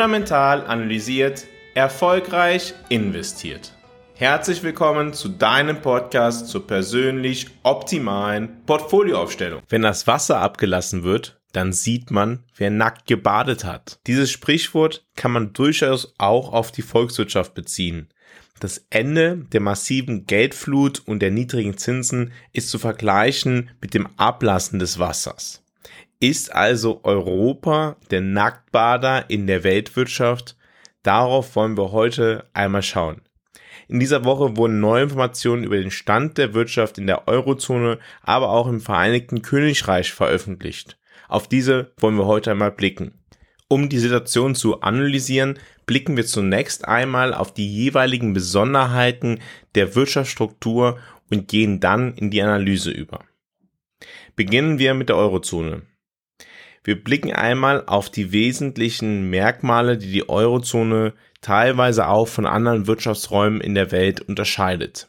Fundamental analysiert, erfolgreich investiert. Herzlich willkommen zu deinem Podcast zur persönlich optimalen Portfolioaufstellung. Wenn das Wasser abgelassen wird, dann sieht man, wer nackt gebadet hat. Dieses Sprichwort kann man durchaus auch auf die Volkswirtschaft beziehen. Das Ende der massiven Geldflut und der niedrigen Zinsen ist zu vergleichen mit dem Ablassen des Wassers. Ist also Europa der Nacktbader in der Weltwirtschaft? Darauf wollen wir heute einmal schauen. In dieser Woche wurden neue Informationen über den Stand der Wirtschaft in der Eurozone, aber auch im Vereinigten Königreich veröffentlicht. Auf diese wollen wir heute einmal blicken. Um die Situation zu analysieren, blicken wir zunächst einmal auf die jeweiligen Besonderheiten der Wirtschaftsstruktur und gehen dann in die Analyse über. Beginnen wir mit der Eurozone. Wir blicken einmal auf die wesentlichen Merkmale, die die Eurozone teilweise auch von anderen Wirtschaftsräumen in der Welt unterscheidet.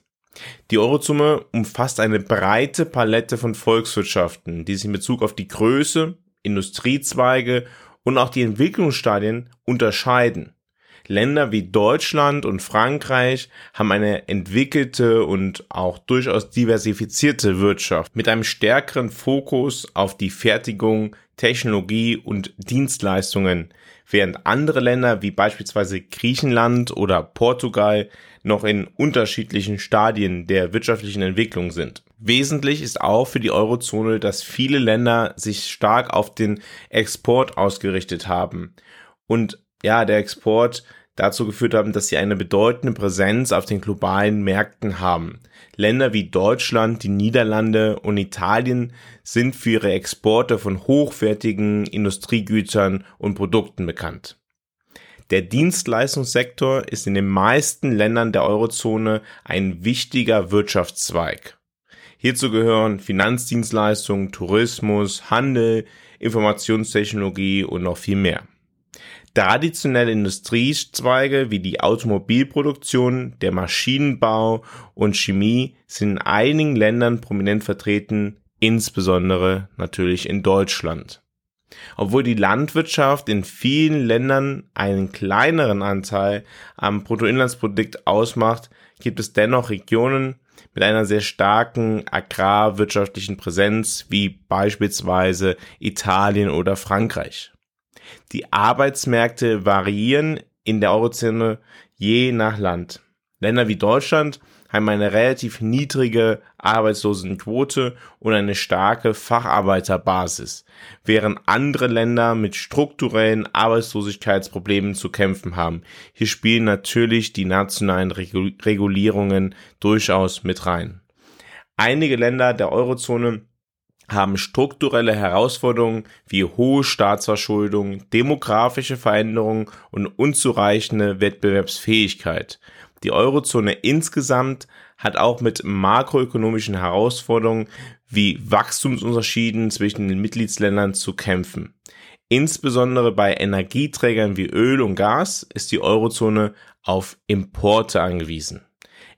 Die Eurozone umfasst eine breite Palette von Volkswirtschaften, die sich in Bezug auf die Größe, Industriezweige und auch die Entwicklungsstadien unterscheiden. Länder wie Deutschland und Frankreich haben eine entwickelte und auch durchaus diversifizierte Wirtschaft mit einem stärkeren Fokus auf die Fertigung, Technologie und Dienstleistungen, während andere Länder wie beispielsweise Griechenland oder Portugal noch in unterschiedlichen Stadien der wirtschaftlichen Entwicklung sind. Wesentlich ist auch für die Eurozone, dass viele Länder sich stark auf den Export ausgerichtet haben und ja, der Export dazu geführt haben, dass sie eine bedeutende Präsenz auf den globalen Märkten haben. Länder wie Deutschland, die Niederlande und Italien sind für ihre Exporte von hochwertigen Industriegütern und Produkten bekannt. Der Dienstleistungssektor ist in den meisten Ländern der Eurozone ein wichtiger Wirtschaftszweig. Hierzu gehören Finanzdienstleistungen, Tourismus, Handel, Informationstechnologie und noch viel mehr. Traditionelle Industriezweige wie die Automobilproduktion, der Maschinenbau und Chemie sind in einigen Ländern prominent vertreten, insbesondere natürlich in Deutschland. Obwohl die Landwirtschaft in vielen Ländern einen kleineren Anteil am Bruttoinlandsprodukt ausmacht, gibt es dennoch Regionen mit einer sehr starken agrarwirtschaftlichen Präsenz wie beispielsweise Italien oder Frankreich. Die Arbeitsmärkte variieren in der Eurozone je nach Land. Länder wie Deutschland haben eine relativ niedrige Arbeitslosenquote und eine starke Facharbeiterbasis, während andere Länder mit strukturellen Arbeitslosigkeitsproblemen zu kämpfen haben. Hier spielen natürlich die nationalen Regulierungen durchaus mit rein. Einige Länder der Eurozone haben strukturelle Herausforderungen wie hohe Staatsverschuldung, demografische Veränderungen und unzureichende Wettbewerbsfähigkeit. Die Eurozone insgesamt hat auch mit makroökonomischen Herausforderungen wie Wachstumsunterschieden zwischen den Mitgliedsländern zu kämpfen. Insbesondere bei Energieträgern wie Öl und Gas ist die Eurozone auf Importe angewiesen.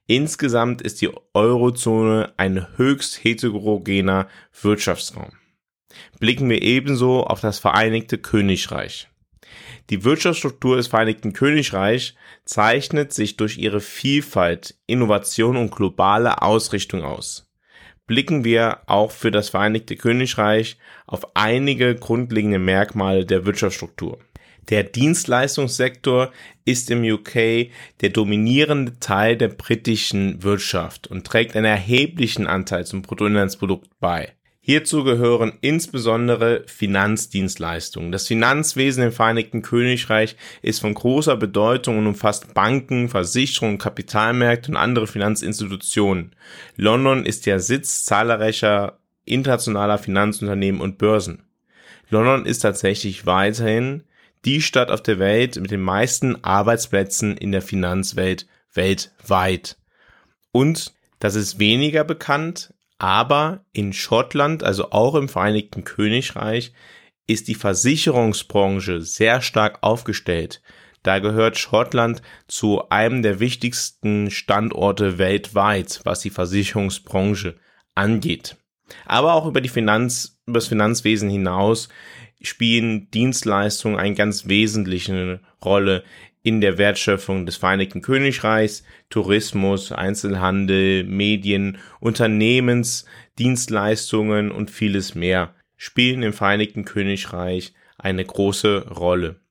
Insgesamt ist die Eurozone ein höchst heterogener Wirtschaftsraum. Blicken wir ebenso auf das Vereinigte Königreich. Die Wirtschaftsstruktur des Vereinigten Königreichs zeichnet sich durch ihre Vielfalt, Innovation und globale Ausrichtung aus. Blicken wir auch für das Vereinigte Königreich auf einige grundlegende Merkmale der Wirtschaftsstruktur. Der Dienstleistungssektor ist im UK der dominierende Teil der britischen Wirtschaft und trägt einen erheblichen Anteil zum Bruttoinlandsprodukt bei. Hierzu gehören insbesondere Finanzdienstleistungen. Das Finanzwesen im Vereinigten Königreich ist von großer Bedeutung und umfasst Banken, Versicherungen, Kapitalmärkte und andere Finanzinstitutionen. London ist der Sitz zahlreicher internationaler Finanzunternehmen und Börsen. London ist tatsächlich weiterhin die Stadt auf der Welt mit den meisten Arbeitsplätzen in der Finanzwelt weltweit. Und das ist weniger bekannt, aber in Schottland, also auch im Vereinigten Königreich, ist die Versicherungsbranche sehr stark aufgestellt. Da gehört Schottland zu einem der wichtigsten Standorte weltweit, was die Versicherungsbranche angeht. Aber auch über die Finanz, über das Finanzwesen hinaus spielen Dienstleistungen eine ganz wesentliche Rolle in der Wertschöpfung des Vereinigten Königreichs, Tourismus, Einzelhandel, Medien, Unternehmens, Dienstleistungen und vieles mehr spielen im Vereinigten Königreich eine große Rolle.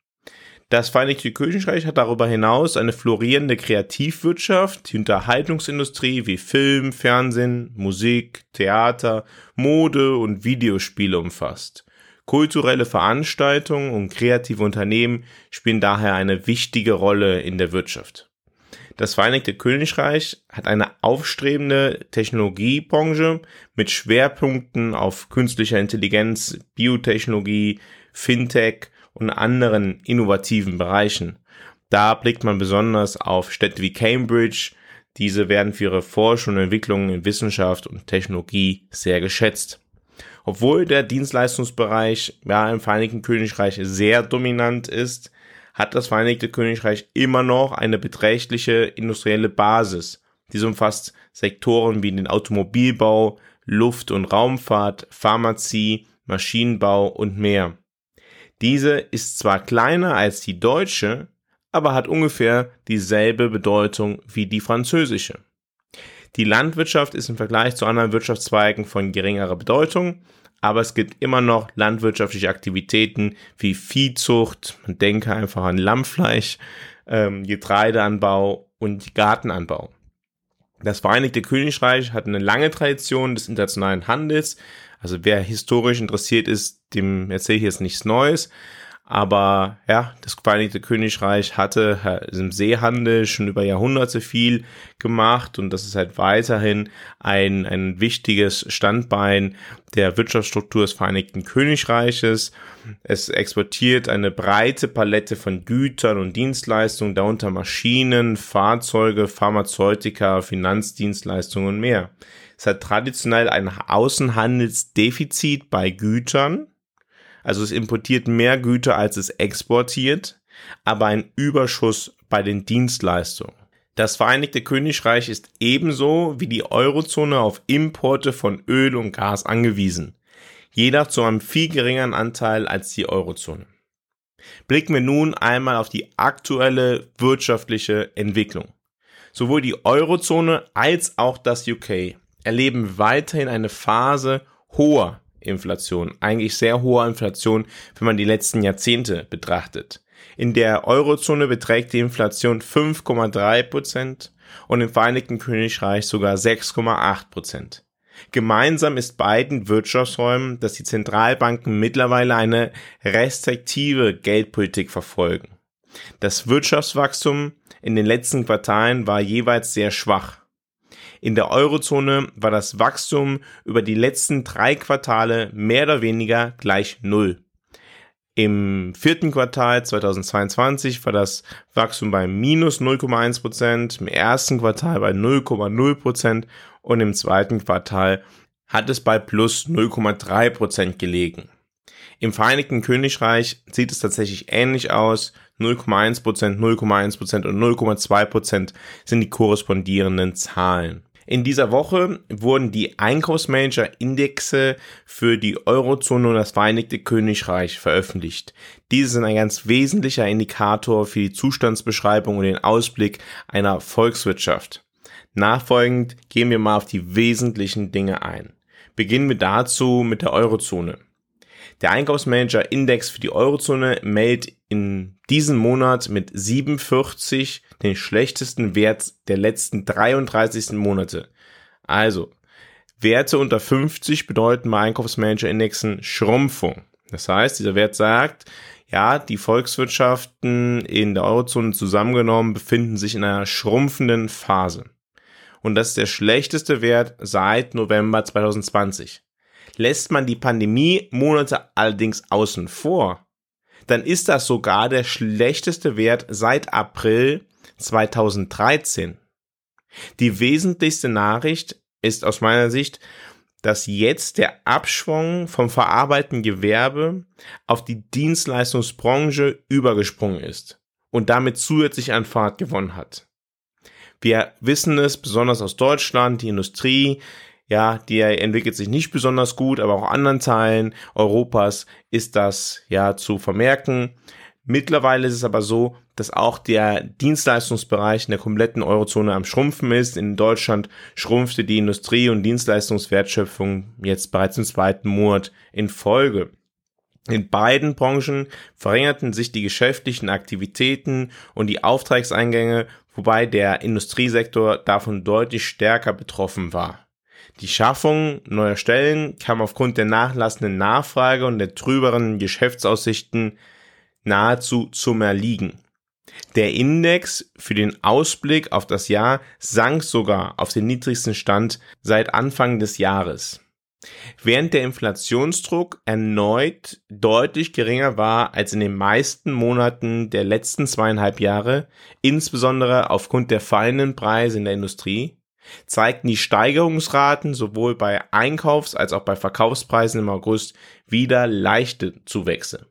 Das Vereinigte Königreich hat darüber hinaus eine florierende Kreativwirtschaft, die Unterhaltungsindustrie wie Film, Fernsehen, Musik, Theater, Mode und Videospiele umfasst. Kulturelle Veranstaltungen und kreative Unternehmen spielen daher eine wichtige Rolle in der Wirtschaft. Das Vereinigte Königreich hat eine aufstrebende Technologiebranche mit Schwerpunkten auf künstlicher Intelligenz, Biotechnologie, Fintech und anderen innovativen Bereichen. Da blickt man besonders auf Städte wie Cambridge. Diese werden für ihre Forschung und Entwicklung in Wissenschaft und Technologie sehr geschätzt. Obwohl der Dienstleistungsbereich ja, im Vereinigten Königreich sehr dominant ist, hat das Vereinigte Königreich immer noch eine beträchtliche industrielle Basis. Dies umfasst Sektoren wie den Automobilbau, Luft- und Raumfahrt, Pharmazie, Maschinenbau und mehr. Diese ist zwar kleiner als die deutsche, aber hat ungefähr dieselbe Bedeutung wie die französische. Die Landwirtschaft ist im Vergleich zu anderen Wirtschaftszweigen von geringerer Bedeutung, aber es gibt immer noch landwirtschaftliche Aktivitäten wie Viehzucht, man denke einfach an Lammfleisch, ähm, Getreideanbau und Gartenanbau. Das Vereinigte Königreich hat eine lange Tradition des internationalen Handels, also wer historisch interessiert ist, dem erzähle ich jetzt nichts Neues. Aber ja, das Vereinigte Königreich hatte im Seehandel schon über Jahrhunderte viel gemacht und das ist halt weiterhin ein, ein wichtiges Standbein der Wirtschaftsstruktur des Vereinigten Königreiches. Es exportiert eine breite Palette von Gütern und Dienstleistungen, darunter Maschinen, Fahrzeuge, Pharmazeutika, Finanzdienstleistungen und mehr. Es hat traditionell ein Außenhandelsdefizit bei Gütern. Also es importiert mehr Güter, als es exportiert, aber ein Überschuss bei den Dienstleistungen. Das Vereinigte Königreich ist ebenso wie die Eurozone auf Importe von Öl und Gas angewiesen. Jedoch zu einem viel geringeren Anteil als die Eurozone. Blicken wir nun einmal auf die aktuelle wirtschaftliche Entwicklung. Sowohl die Eurozone als auch das UK erleben weiterhin eine Phase hoher Inflation, eigentlich sehr hoher Inflation, wenn man die letzten Jahrzehnte betrachtet. In der Eurozone beträgt die Inflation 5,3 Prozent und im Vereinigten Königreich sogar 6,8 Prozent. Gemeinsam ist beiden Wirtschaftsräumen, dass die Zentralbanken mittlerweile eine restriktive Geldpolitik verfolgen. Das Wirtschaftswachstum in den letzten Quartalen war jeweils sehr schwach. In der Eurozone war das Wachstum über die letzten drei Quartale mehr oder weniger gleich Null. Im vierten Quartal 2022 war das Wachstum bei minus 0,1 Prozent, im ersten Quartal bei 0,0 Prozent und im zweiten Quartal hat es bei plus 0,3 Prozent gelegen. Im Vereinigten Königreich sieht es tatsächlich ähnlich aus. 0,1 Prozent, 0,1 Prozent und 0,2 Prozent sind die korrespondierenden Zahlen. In dieser Woche wurden die Einkaufsmanager-Indexe für die Eurozone und das Vereinigte Königreich veröffentlicht. Diese sind ein ganz wesentlicher Indikator für die Zustandsbeschreibung und den Ausblick einer Volkswirtschaft. Nachfolgend gehen wir mal auf die wesentlichen Dinge ein. Beginnen wir dazu mit der Eurozone. Der Einkaufsmanager-Index für die Eurozone meldet in diesem Monat mit 47 den schlechtesten Wert der letzten 33 Monate. Also, Werte unter 50 bedeuten bei Einkaufsmanager-Indexen Schrumpfung. Das heißt, dieser Wert sagt, ja, die Volkswirtschaften in der Eurozone zusammengenommen befinden sich in einer schrumpfenden Phase. Und das ist der schlechteste Wert seit November 2020. Lässt man die Pandemie-Monate allerdings außen vor, dann ist das sogar der schlechteste Wert seit April 2013. Die wesentlichste Nachricht ist aus meiner Sicht, dass jetzt der Abschwung vom verarbeitenden Gewerbe auf die Dienstleistungsbranche übergesprungen ist und damit zusätzlich an Fahrt gewonnen hat. Wir wissen es besonders aus Deutschland, die Industrie ja, die entwickelt sich nicht besonders gut, aber auch anderen Teilen Europas ist das ja zu vermerken. Mittlerweile ist es aber so, dass auch der Dienstleistungsbereich in der kompletten Eurozone am Schrumpfen ist. In Deutschland schrumpfte die Industrie- und Dienstleistungswertschöpfung jetzt bereits im zweiten Monat in Folge. In beiden Branchen verringerten sich die geschäftlichen Aktivitäten und die Auftragseingänge, wobei der Industriesektor davon deutlich stärker betroffen war. Die Schaffung neuer Stellen kam aufgrund der nachlassenden Nachfrage und der trüberen Geschäftsaussichten nahezu zum Erliegen. Der Index für den Ausblick auf das Jahr sank sogar auf den niedrigsten Stand seit Anfang des Jahres. Während der Inflationsdruck erneut deutlich geringer war als in den meisten Monaten der letzten zweieinhalb Jahre, insbesondere aufgrund der fallenden Preise in der Industrie, zeigten die Steigerungsraten sowohl bei Einkaufs- als auch bei Verkaufspreisen im August wieder leichte Zuwächse,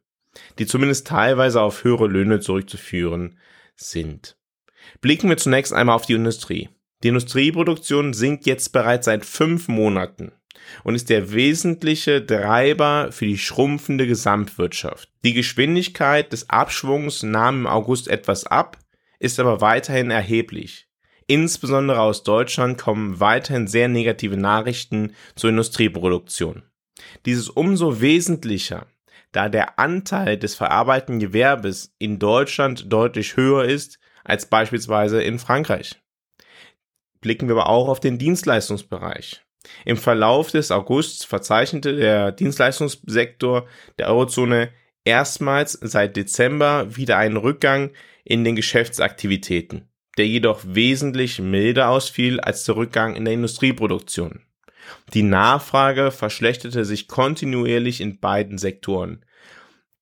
die zumindest teilweise auf höhere Löhne zurückzuführen sind. Blicken wir zunächst einmal auf die Industrie. Die Industrieproduktion sinkt jetzt bereits seit fünf Monaten und ist der wesentliche Treiber für die schrumpfende Gesamtwirtschaft. Die Geschwindigkeit des Abschwungs nahm im August etwas ab, ist aber weiterhin erheblich. Insbesondere aus Deutschland kommen weiterhin sehr negative Nachrichten zur Industrieproduktion. Dies ist umso wesentlicher, da der Anteil des verarbeitenden Gewerbes in Deutschland deutlich höher ist als beispielsweise in Frankreich. Blicken wir aber auch auf den Dienstleistungsbereich. Im Verlauf des Augusts verzeichnete der Dienstleistungssektor der Eurozone erstmals seit Dezember wieder einen Rückgang in den Geschäftsaktivitäten, der jedoch wesentlich milder ausfiel als der Rückgang in der Industrieproduktion. Die Nachfrage verschlechterte sich kontinuierlich in beiden Sektoren.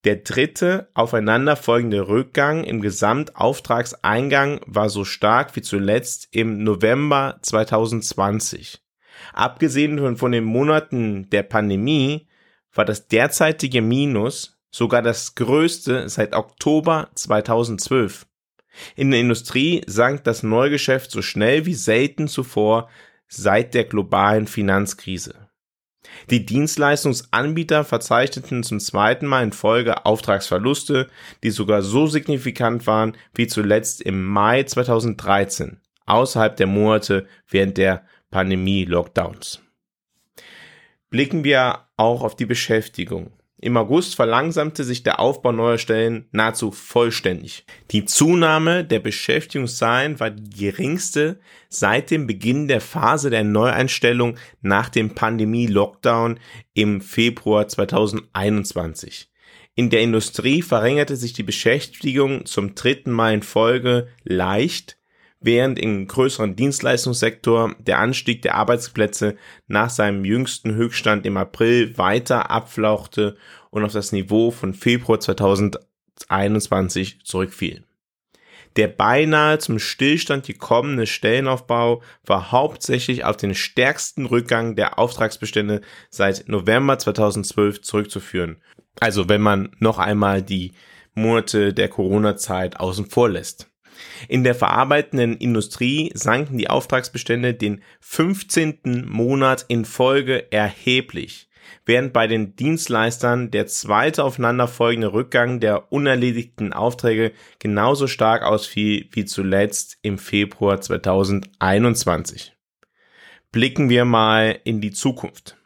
Der dritte aufeinanderfolgende Rückgang im Gesamtauftragseingang war so stark wie zuletzt im November 2020. Abgesehen von den Monaten der Pandemie war das derzeitige Minus sogar das größte seit Oktober 2012. In der Industrie sank das Neugeschäft so schnell wie selten zuvor seit der globalen Finanzkrise. Die Dienstleistungsanbieter verzeichneten zum zweiten Mal in Folge Auftragsverluste, die sogar so signifikant waren wie zuletzt im Mai 2013, außerhalb der Monate während der Pandemie-Lockdowns. Blicken wir auch auf die Beschäftigung. Im August verlangsamte sich der Aufbau neuer Stellen nahezu vollständig. Die Zunahme der Beschäftigungszahlen war die geringste seit dem Beginn der Phase der Neueinstellung nach dem Pandemie-Lockdown im Februar 2021. In der Industrie verringerte sich die Beschäftigung zum dritten Mal in Folge leicht, während im größeren Dienstleistungssektor der Anstieg der Arbeitsplätze nach seinem jüngsten Höchststand im April weiter abflauchte und auf das Niveau von Februar 2021 zurückfiel. Der beinahe zum Stillstand gekommene Stellenaufbau war hauptsächlich auf den stärksten Rückgang der Auftragsbestände seit November 2012 zurückzuführen. Also wenn man noch einmal die Monate der Corona-Zeit außen vor lässt. In der verarbeitenden Industrie sanken die Auftragsbestände den 15. Monat in Folge erheblich, während bei den Dienstleistern der zweite aufeinanderfolgende Rückgang der unerledigten Aufträge genauso stark ausfiel wie zuletzt im Februar 2021. Blicken wir mal in die Zukunft.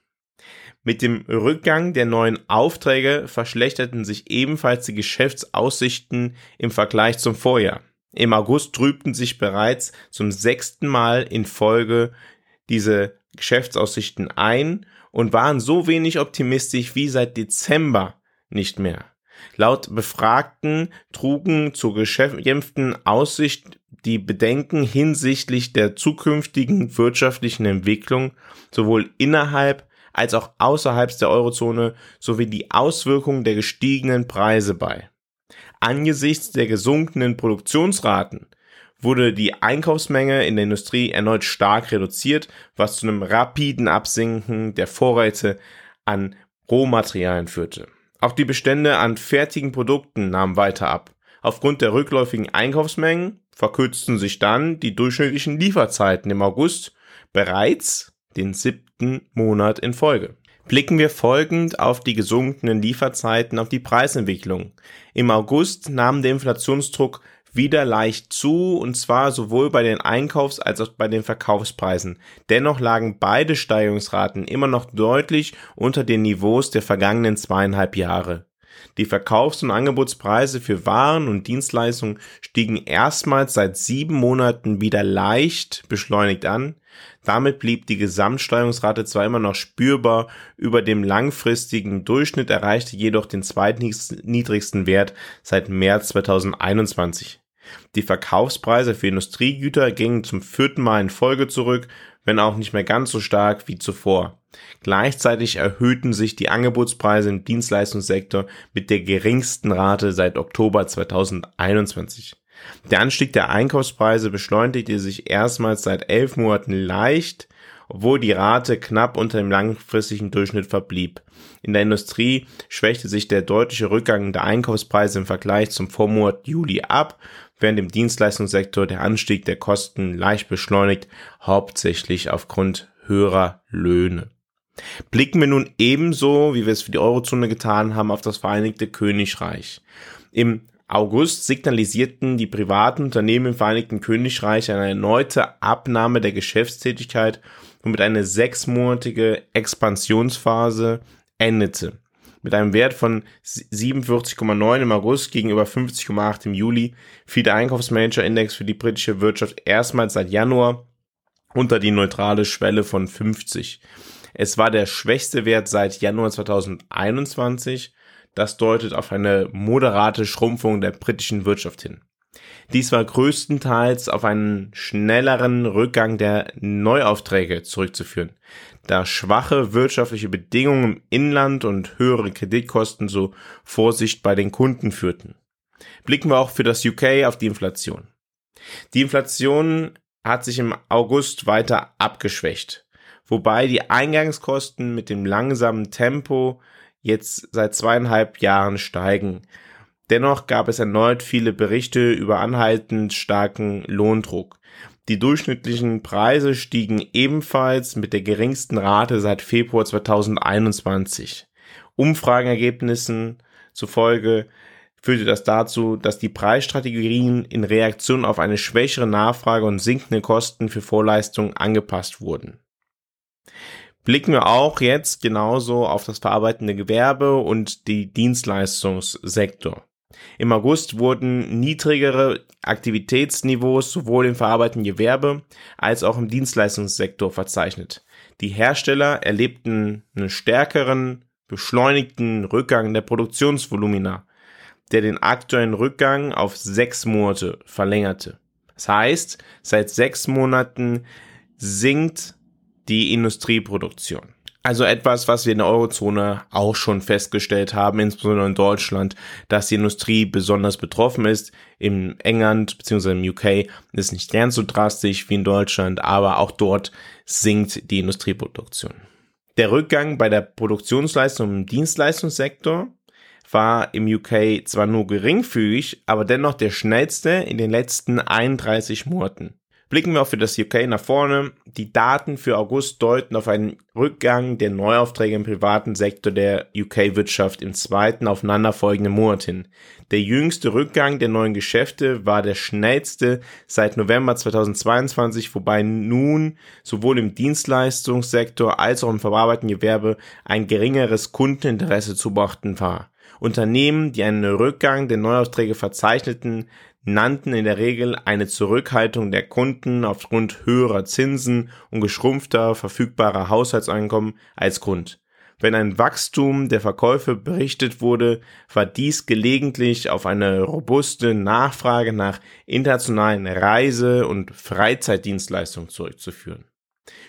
Mit dem Rückgang der neuen Aufträge verschlechterten sich ebenfalls die Geschäftsaussichten im Vergleich zum Vorjahr. Im August trübten sich bereits zum sechsten Mal in Folge diese Geschäftsaussichten ein und waren so wenig optimistisch wie seit Dezember nicht mehr. Laut Befragten trugen zur geschäftigten Aussicht die Bedenken hinsichtlich der zukünftigen wirtschaftlichen Entwicklung sowohl innerhalb als auch außerhalb der Eurozone sowie die Auswirkungen der gestiegenen Preise bei. Angesichts der gesunkenen Produktionsraten wurde die Einkaufsmenge in der Industrie erneut stark reduziert, was zu einem rapiden Absinken der Vorräte an Rohmaterialien führte. Auch die Bestände an fertigen Produkten nahmen weiter ab. Aufgrund der rückläufigen Einkaufsmengen verkürzten sich dann die durchschnittlichen Lieferzeiten im August bereits den siebten Monat in Folge. Blicken wir folgend auf die gesunkenen Lieferzeiten auf die Preisentwicklung. Im August nahm der Inflationsdruck wieder leicht zu, und zwar sowohl bei den Einkaufs- als auch bei den Verkaufspreisen. Dennoch lagen beide Steigerungsraten immer noch deutlich unter den Niveaus der vergangenen zweieinhalb Jahre. Die Verkaufs- und Angebotspreise für Waren und Dienstleistungen stiegen erstmals seit sieben Monaten wieder leicht beschleunigt an. Damit blieb die Gesamtsteigerungsrate zwar immer noch spürbar über dem langfristigen Durchschnitt, erreichte jedoch den zweitniedrigsten Wert seit März 2021. Die Verkaufspreise für Industriegüter gingen zum vierten Mal in Folge zurück, wenn auch nicht mehr ganz so stark wie zuvor. Gleichzeitig erhöhten sich die Angebotspreise im Dienstleistungssektor mit der geringsten Rate seit Oktober 2021. Der Anstieg der Einkaufspreise beschleunigte sich erstmals seit elf Monaten leicht, obwohl die Rate knapp unter dem langfristigen Durchschnitt verblieb. In der Industrie schwächte sich der deutliche Rückgang der Einkaufspreise im Vergleich zum Vormonat Juli ab, während im Dienstleistungssektor der Anstieg der Kosten leicht beschleunigt, hauptsächlich aufgrund höherer Löhne. Blicken wir nun ebenso, wie wir es für die Eurozone getan haben, auf das Vereinigte Königreich. Im August signalisierten die privaten Unternehmen im Vereinigten Königreich eine erneute Abnahme der Geschäftstätigkeit, womit eine sechsmonatige Expansionsphase endete. Mit einem Wert von 47,9 im August gegenüber 50,8 im Juli fiel der Einkaufsmanager-Index für die britische Wirtschaft erstmals seit Januar unter die neutrale Schwelle von 50. Es war der schwächste Wert seit Januar 2021. Das deutet auf eine moderate Schrumpfung der britischen Wirtschaft hin. Dies war größtenteils auf einen schnelleren Rückgang der Neuaufträge zurückzuführen, da schwache wirtschaftliche Bedingungen im Inland und höhere Kreditkosten zu Vorsicht bei den Kunden führten. Blicken wir auch für das UK auf die Inflation. Die Inflation hat sich im August weiter abgeschwächt, wobei die Eingangskosten mit dem langsamen Tempo jetzt seit zweieinhalb Jahren steigen. Dennoch gab es erneut viele Berichte über anhaltend starken Lohndruck. Die durchschnittlichen Preise stiegen ebenfalls mit der geringsten Rate seit Februar 2021. Umfragenergebnissen zufolge führte das dazu, dass die Preisstrategien in Reaktion auf eine schwächere Nachfrage und sinkende Kosten für Vorleistungen angepasst wurden. Blicken wir auch jetzt genauso auf das verarbeitende Gewerbe und die Dienstleistungssektor. Im August wurden niedrigere Aktivitätsniveaus sowohl im verarbeitenden Gewerbe als auch im Dienstleistungssektor verzeichnet. Die Hersteller erlebten einen stärkeren, beschleunigten Rückgang der Produktionsvolumina der den aktuellen Rückgang auf sechs Monate verlängerte. Das heißt, seit sechs Monaten sinkt die Industrieproduktion. Also etwas, was wir in der Eurozone auch schon festgestellt haben, insbesondere in Deutschland, dass die Industrie besonders betroffen ist. Im England bzw. im UK ist nicht ganz so drastisch wie in Deutschland, aber auch dort sinkt die Industrieproduktion. Der Rückgang bei der Produktionsleistung im Dienstleistungssektor war im UK zwar nur geringfügig, aber dennoch der schnellste in den letzten 31 Monaten. Blicken wir auch für das UK nach vorne. Die Daten für August deuten auf einen Rückgang der Neuaufträge im privaten Sektor der UK-Wirtschaft im zweiten aufeinanderfolgenden Monat hin. Der jüngste Rückgang der neuen Geschäfte war der schnellste seit November 2022, wobei nun sowohl im Dienstleistungssektor als auch im verarbeitenden Gewerbe ein geringeres Kundeninteresse zu beachten war. Unternehmen, die einen Rückgang der Neuaufträge verzeichneten, nannten in der Regel eine Zurückhaltung der Kunden aufgrund höherer Zinsen und geschrumpfter verfügbarer Haushaltseinkommen als Grund. Wenn ein Wachstum der Verkäufe berichtet wurde, war dies gelegentlich auf eine robuste Nachfrage nach internationalen Reise- und Freizeitdienstleistungen zurückzuführen.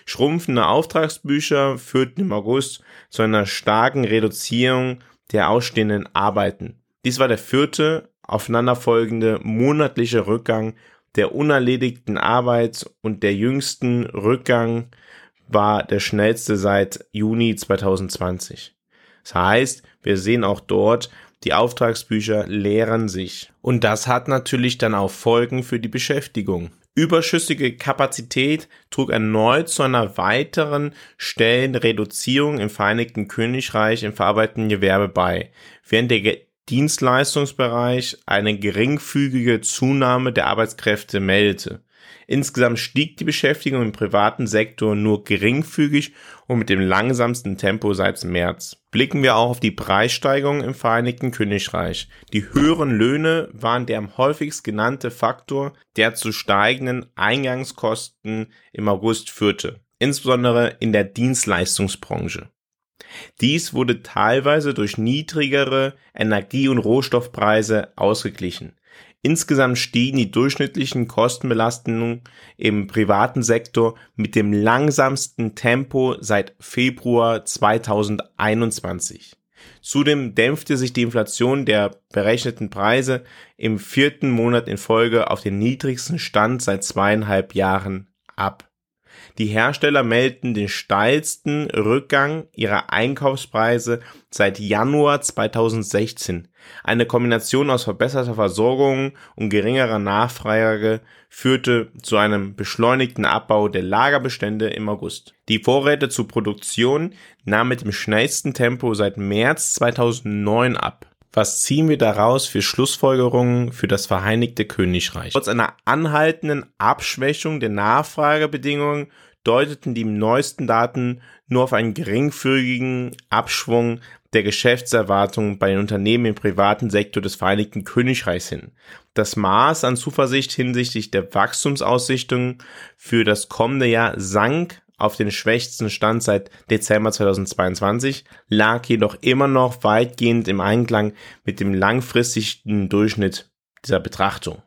Schrumpfende Auftragsbücher führten im August zu einer starken Reduzierung der ausstehenden Arbeiten. Dies war der vierte aufeinanderfolgende monatliche Rückgang der unerledigten Arbeit und der jüngsten Rückgang war der schnellste seit Juni 2020. Das heißt, wir sehen auch dort, die Auftragsbücher leeren sich. Und das hat natürlich dann auch Folgen für die Beschäftigung. Überschüssige Kapazität trug erneut zu einer weiteren Stellenreduzierung im Vereinigten Königreich im verarbeitenden Gewerbe bei, während der Dienstleistungsbereich eine geringfügige Zunahme der Arbeitskräfte meldete. Insgesamt stieg die Beschäftigung im privaten Sektor nur geringfügig und mit dem langsamsten Tempo seit März. Blicken wir auch auf die Preissteigerung im Vereinigten Königreich. Die höheren Löhne waren der am häufigst genannte Faktor, der zu steigenden Eingangskosten im August führte, insbesondere in der Dienstleistungsbranche. Dies wurde teilweise durch niedrigere Energie- und Rohstoffpreise ausgeglichen. Insgesamt stiegen die durchschnittlichen Kostenbelastungen im privaten Sektor mit dem langsamsten Tempo seit Februar 2021. Zudem dämpfte sich die Inflation der berechneten Preise im vierten Monat in Folge auf den niedrigsten Stand seit zweieinhalb Jahren ab. Die Hersteller melden den steilsten Rückgang ihrer Einkaufspreise seit Januar 2016. Eine Kombination aus verbesserter Versorgung und geringerer Nachfrage führte zu einem beschleunigten Abbau der Lagerbestände im August. Die Vorräte zur Produktion nahmen mit dem schnellsten Tempo seit März 2009 ab. Was ziehen wir daraus für Schlussfolgerungen für das Vereinigte Königreich? Trotz einer anhaltenden Abschwächung der Nachfragebedingungen deuteten die neuesten Daten nur auf einen geringfügigen Abschwung der Geschäftserwartungen bei den Unternehmen im privaten Sektor des Vereinigten Königreichs hin. Das Maß an Zuversicht hinsichtlich der Wachstumsaussichtungen für das kommende Jahr sank auf den schwächsten Stand seit Dezember 2022, lag jedoch immer noch weitgehend im Einklang mit dem langfristigen Durchschnitt dieser Betrachtung.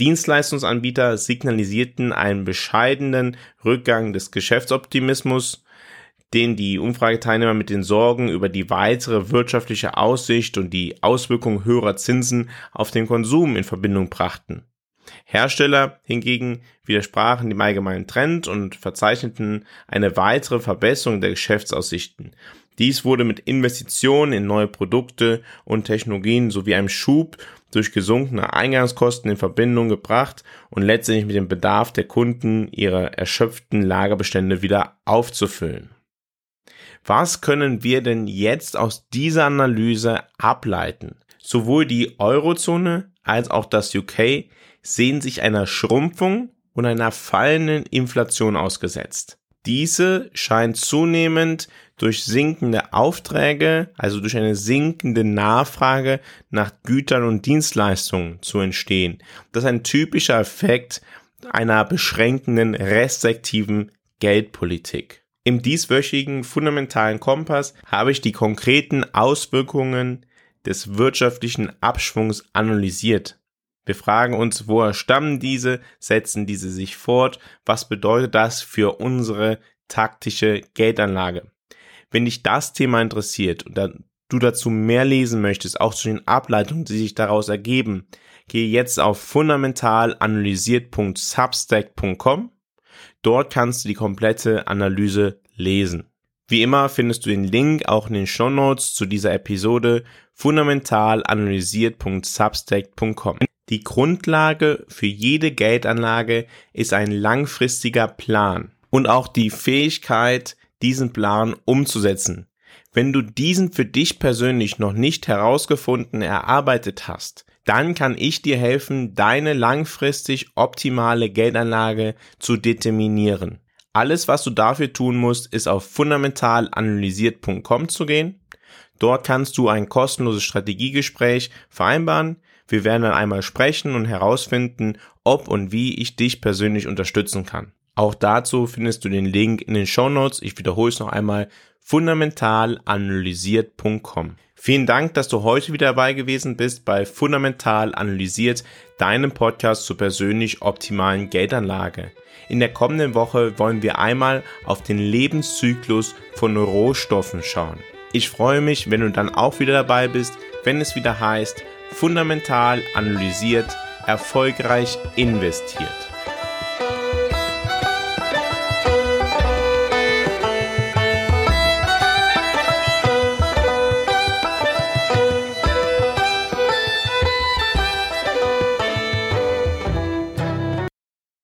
Dienstleistungsanbieter signalisierten einen bescheidenen Rückgang des Geschäftsoptimismus, den die Umfrageteilnehmer mit den Sorgen über die weitere wirtschaftliche Aussicht und die Auswirkungen höherer Zinsen auf den Konsum in Verbindung brachten. Hersteller hingegen widersprachen dem allgemeinen Trend und verzeichneten eine weitere Verbesserung der Geschäftsaussichten. Dies wurde mit Investitionen in neue Produkte und Technologien sowie einem Schub durch gesunkene Eingangskosten in Verbindung gebracht und letztendlich mit dem Bedarf der Kunden ihre erschöpften Lagerbestände wieder aufzufüllen. Was können wir denn jetzt aus dieser Analyse ableiten? Sowohl die Eurozone als auch das UK sehen sich einer Schrumpfung und einer fallenden Inflation ausgesetzt. Diese scheint zunehmend durch sinkende Aufträge, also durch eine sinkende Nachfrage nach Gütern und Dienstleistungen zu entstehen. Das ist ein typischer Effekt einer beschränkenden restriktiven Geldpolitik. Im dieswöchigen fundamentalen Kompass habe ich die konkreten Auswirkungen des wirtschaftlichen Abschwungs analysiert. Wir fragen uns, woher stammen diese, setzen diese sich fort, was bedeutet das für unsere taktische Geldanlage. Wenn dich das Thema interessiert und du dazu mehr lesen möchtest, auch zu den Ableitungen, die sich daraus ergeben, gehe jetzt auf fundamentalanalysiert.substack.com. Dort kannst du die komplette Analyse lesen. Wie immer findest du den Link auch in den Show Notes zu dieser Episode fundamentalanalysiert.substack.com. Die Grundlage für jede Geldanlage ist ein langfristiger Plan und auch die Fähigkeit, diesen Plan umzusetzen. Wenn du diesen für dich persönlich noch nicht herausgefunden erarbeitet hast, dann kann ich dir helfen, deine langfristig optimale Geldanlage zu determinieren. Alles, was du dafür tun musst, ist auf fundamentalanalysiert.com zu gehen. Dort kannst du ein kostenloses Strategiegespräch vereinbaren. Wir werden dann einmal sprechen und herausfinden, ob und wie ich dich persönlich unterstützen kann. Auch dazu findest du den Link in den Show Notes. Ich wiederhole es noch einmal fundamentalanalysiert.com. Vielen Dank, dass du heute wieder dabei gewesen bist bei Fundamental Analysiert, deinem Podcast zur persönlich optimalen Geldanlage. In der kommenden Woche wollen wir einmal auf den Lebenszyklus von Rohstoffen schauen. Ich freue mich, wenn du dann auch wieder dabei bist, wenn es wieder heißt, fundamental analysiert, erfolgreich investiert.